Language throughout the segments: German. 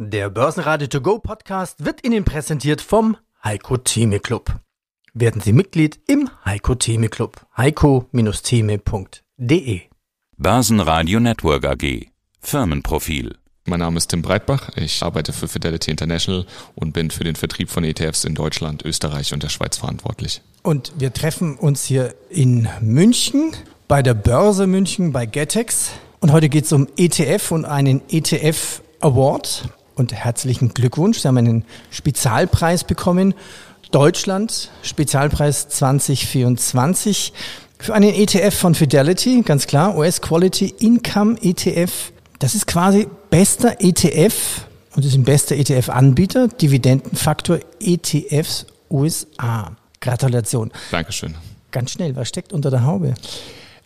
Der Börsenradio To Go Podcast wird Ihnen präsentiert vom Heiko Theme Club. Werden Sie Mitglied im Heiko Theme Club. heiko-theme.de Börsenradio Network AG. Firmenprofil. Mein Name ist Tim Breitbach. Ich arbeite für Fidelity International und bin für den Vertrieb von ETFs in Deutschland, Österreich und der Schweiz verantwortlich. Und wir treffen uns hier in München bei der Börse München bei Getex. Und heute geht es um ETF und einen ETF Award. Und herzlichen Glückwunsch. Sie haben einen Spezialpreis bekommen. Deutschland, Spezialpreis 2024 für einen ETF von Fidelity, ganz klar, US Quality Income ETF. Das ist quasi bester ETF und ist ein bester ETF-Anbieter, Dividendenfaktor ETFs USA. Gratulation. Dankeschön. Ganz schnell, was steckt unter der Haube?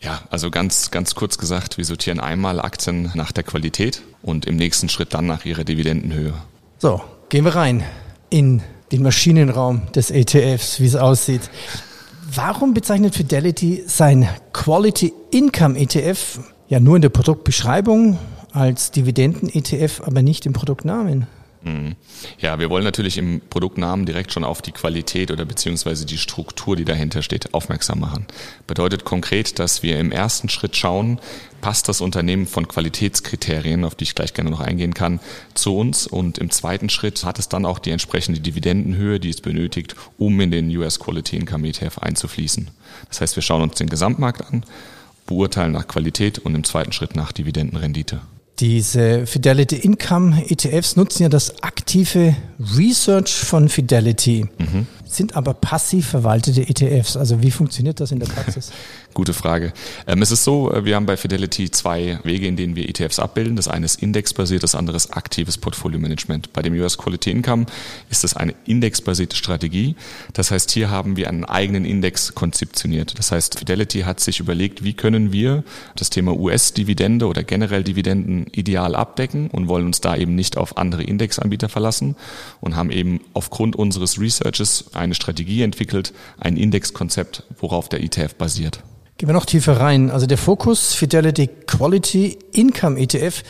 Ja, also ganz, ganz kurz gesagt, wir sortieren einmal Aktien nach der Qualität und im nächsten Schritt dann nach ihrer Dividendenhöhe. So, gehen wir rein in den Maschinenraum des ETFs, wie es aussieht. Warum bezeichnet Fidelity sein Quality Income ETF ja nur in der Produktbeschreibung als Dividenden-ETF, aber nicht im Produktnamen? Mhm. Ja, wir wollen natürlich im Produktnamen direkt schon auf die Qualität oder beziehungsweise die Struktur, die dahinter steht, aufmerksam machen. Bedeutet konkret, dass wir im ersten Schritt schauen, passt das Unternehmen von Qualitätskriterien, auf die ich gleich gerne noch eingehen kann, zu uns und im zweiten Schritt hat es dann auch die entsprechende Dividendenhöhe, die es benötigt, um in den US Quality Income ETF einzufließen. Das heißt, wir schauen uns den Gesamtmarkt an, beurteilen nach Qualität und im zweiten Schritt nach Dividendenrendite. Diese Fidelity Income ETFs nutzen ja das aktive Research von Fidelity, mhm. sind aber passiv verwaltete ETFs. Also wie funktioniert das in der Praxis? Gute Frage. Ähm, es ist so, äh, wir haben bei Fidelity zwei Wege, in denen wir ETFs abbilden. Das eine ist indexbasiert, das andere ist aktives Portfolio-Management. Bei dem US Quality Income ist das eine indexbasierte Strategie. Das heißt, hier haben wir einen eigenen Index konzeptioniert. Das heißt, Fidelity hat sich überlegt, wie können wir das Thema US-Dividende oder generell Dividenden ideal abdecken und wollen uns da eben nicht auf andere Indexanbieter verlassen und haben eben aufgrund unseres Researches eine Strategie entwickelt, ein Indexkonzept, worauf der ETF basiert. Gehen wir noch tiefer rein. Also der Fokus Fidelity Quality Income ETF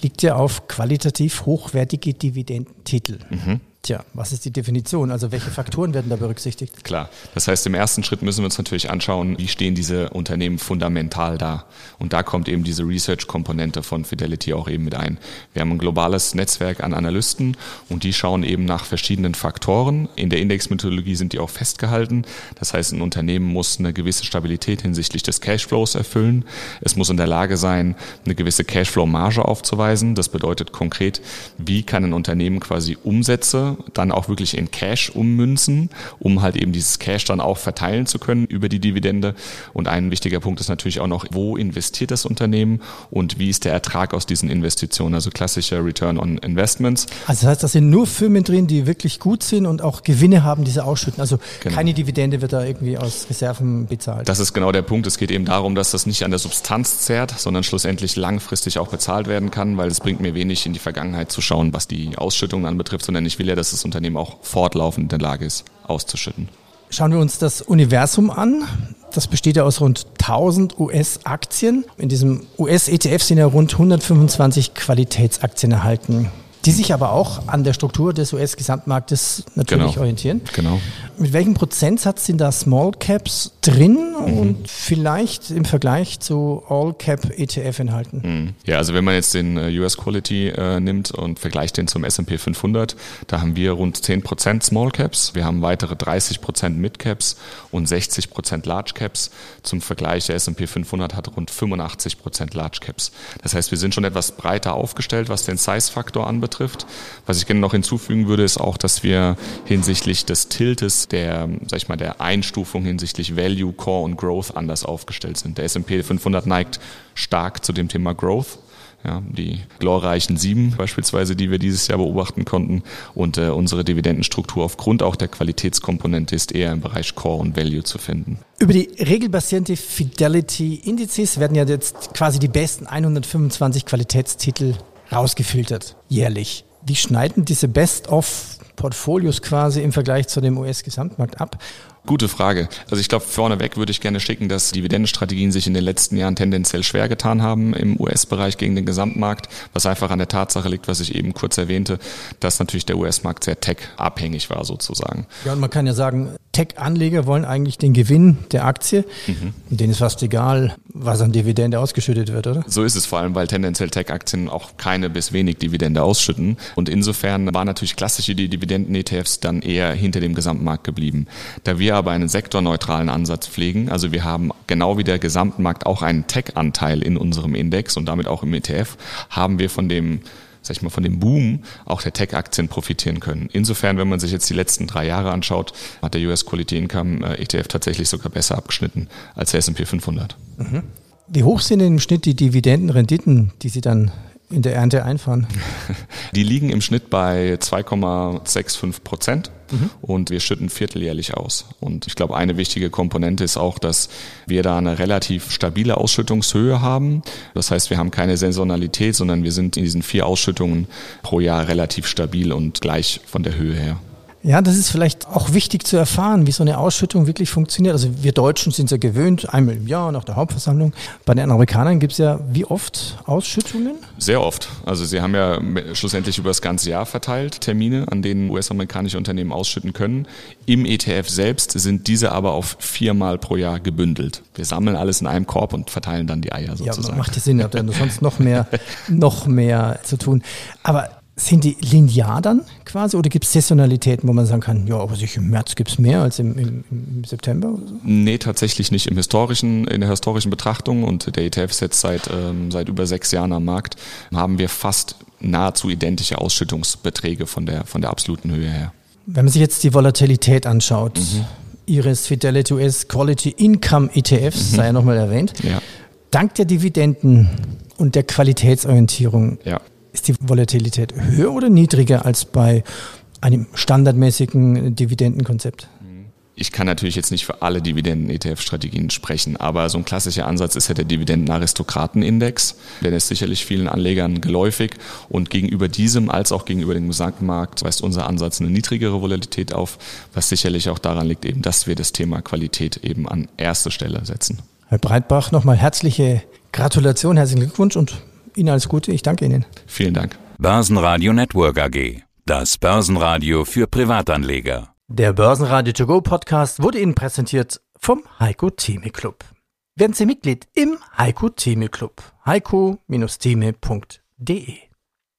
liegt ja auf qualitativ hochwertige Dividendentitel. Mhm. Tja, was ist die Definition? Also welche Faktoren werden da berücksichtigt? Klar, das heißt, im ersten Schritt müssen wir uns natürlich anschauen, wie stehen diese Unternehmen fundamental da. Und da kommt eben diese Research-Komponente von Fidelity auch eben mit ein. Wir haben ein globales Netzwerk an Analysten und die schauen eben nach verschiedenen Faktoren. In der Indexmethodologie sind die auch festgehalten. Das heißt, ein Unternehmen muss eine gewisse Stabilität hinsichtlich des Cashflows erfüllen. Es muss in der Lage sein, eine gewisse Cashflow-Marge aufzuweisen. Das bedeutet konkret, wie kann ein Unternehmen quasi Umsätze dann auch wirklich in Cash ummünzen, um halt eben dieses Cash dann auch verteilen zu können über die Dividende. Und ein wichtiger Punkt ist natürlich auch noch, wo investiert das Unternehmen und wie ist der Ertrag aus diesen Investitionen, also klassischer Return on Investments. Also das heißt, da sind nur Firmen drin, die wirklich gut sind und auch Gewinne haben, die sie ausschütten. Also genau. keine Dividende wird da irgendwie aus Reserven bezahlt. Das ist genau der Punkt. Es geht eben darum, dass das nicht an der Substanz zehrt, sondern schlussendlich langfristig auch bezahlt werden kann, weil es bringt mir wenig in die Vergangenheit zu schauen, was die Ausschüttungen anbetrifft, sondern ich will ja, dass dass das Unternehmen auch fortlaufend in der Lage ist, auszuschütten. Schauen wir uns das Universum an. Das besteht ja aus rund 1000 US-Aktien. In diesem US-ETF sind ja rund 125 Qualitätsaktien erhalten die sich aber auch an der Struktur des US-Gesamtmarktes natürlich genau. orientieren. Genau. Mit welchem Prozentsatz sind da Small Caps drin mhm. und vielleicht im Vergleich zu All Cap ETF enthalten? Mhm. Ja, also wenn man jetzt den äh, US Quality äh, nimmt und vergleicht den zum S&P 500, da haben wir rund 10% Small Caps, wir haben weitere 30% Mid Caps und 60% Large Caps. Zum Vergleich der S&P 500 hat rund 85% Large Caps. Das heißt, wir sind schon etwas breiter aufgestellt, was den Size-Faktor anbetrifft betrifft. Was ich gerne noch hinzufügen würde, ist auch, dass wir hinsichtlich des Tiltes der, sag ich mal, der Einstufung hinsichtlich Value, Core und Growth anders aufgestellt sind. Der S&P 500 neigt stark zu dem Thema Growth. Ja, die glorreichen sieben beispielsweise, die wir dieses Jahr beobachten konnten. Und äh, unsere Dividendenstruktur aufgrund auch der Qualitätskomponente ist eher im Bereich Core und Value zu finden. Über die regelbasierte Fidelity Indizes werden ja jetzt quasi die besten 125 Qualitätstitel rausgefiltert, jährlich. Wie schneiden diese Best-of-Portfolios quasi im Vergleich zu dem US-Gesamtmarkt ab? Gute Frage. Also ich glaube, vorneweg würde ich gerne schicken, dass Dividendenstrategien sich in den letzten Jahren tendenziell schwer getan haben im US-Bereich gegen den Gesamtmarkt, was einfach an der Tatsache liegt, was ich eben kurz erwähnte, dass natürlich der US-Markt sehr tech-abhängig war sozusagen. Ja, und man kann ja sagen, Tech-Anleger wollen eigentlich den Gewinn der Aktie. Mhm. Denen ist fast egal, was an Dividende ausgeschüttet wird, oder? So ist es vor allem, weil tendenziell Tech-Aktien auch keine bis wenig Dividende ausschütten. Und insofern waren natürlich klassische Dividenden-ETFs dann eher hinter dem Gesamtmarkt geblieben. Da wir aber einen sektorneutralen Ansatz pflegen. Also wir haben genau wie der Gesamtmarkt auch einen Tech-Anteil in unserem Index und damit auch im ETF, haben wir von dem sag ich mal, von dem Boom auch der Tech-Aktien profitieren können. Insofern, wenn man sich jetzt die letzten drei Jahre anschaut, hat der US Quality Income äh, ETF tatsächlich sogar besser abgeschnitten als der S&P 500. Mhm. Wie hoch sind denn im Schnitt die Dividendenrenditen, die Sie dann in der Ernte einfahren? Die liegen im Schnitt bei 2,65 Prozent mhm. und wir schütten vierteljährlich aus. Und ich glaube, eine wichtige Komponente ist auch, dass wir da eine relativ stabile Ausschüttungshöhe haben. Das heißt, wir haben keine Saisonalität, sondern wir sind in diesen vier Ausschüttungen pro Jahr relativ stabil und gleich von der Höhe her. Ja, das ist vielleicht auch wichtig zu erfahren, wie so eine Ausschüttung wirklich funktioniert. Also wir Deutschen sind ja gewöhnt, einmal im Jahr nach der Hauptversammlung. Bei den Amerikanern gibt es ja wie oft Ausschüttungen? Sehr oft. Also sie haben ja schlussendlich über das ganze Jahr verteilt Termine, an denen US-amerikanische Unternehmen ausschütten können. Im ETF selbst sind diese aber auf viermal pro Jahr gebündelt. Wir sammeln alles in einem Korb und verteilen dann die Eier sozusagen. Ja, macht ja Sinn, habt ihr sonst noch mehr, noch mehr zu tun. Aber sind die linear dann quasi oder gibt es Saisonalitäten, wo man sagen kann, ja, aber sich im März gibt es mehr als im, im, im September? Oder so? Nee, tatsächlich nicht. Im historischen, in der historischen Betrachtung und der ETF ist jetzt seit, ähm, seit über sechs Jahren am Markt, haben wir fast nahezu identische Ausschüttungsbeträge von der, von der absoluten Höhe her. Wenn man sich jetzt die Volatilität anschaut, mhm. Ihres Fidelity US Quality Income ETFs, mhm. sei ja nochmal erwähnt, ja. dank der Dividenden und der Qualitätsorientierung ja ist die Volatilität höher oder niedriger als bei einem standardmäßigen Dividendenkonzept? Ich kann natürlich jetzt nicht für alle Dividenden-ETF-Strategien sprechen, aber so ein klassischer Ansatz ist ja der Dividenden-Aristokraten-Index. Der ist sicherlich vielen Anlegern geläufig und gegenüber diesem als auch gegenüber dem Gesamtmarkt weist unser Ansatz eine niedrigere Volatilität auf, was sicherlich auch daran liegt, eben, dass wir das Thema Qualität eben an erste Stelle setzen. Herr Breitbach, nochmal herzliche Gratulation, herzlichen Glückwunsch und Ihnen alles Gute. Ich danke Ihnen. Vielen Dank. Börsenradio Network AG. Das Börsenradio für Privatanleger. Der Börsenradio To Go Podcast wurde Ihnen präsentiert vom Heiko Theme Club. Werden Sie Mitglied im Heiko Theme Club. heiko-theme.de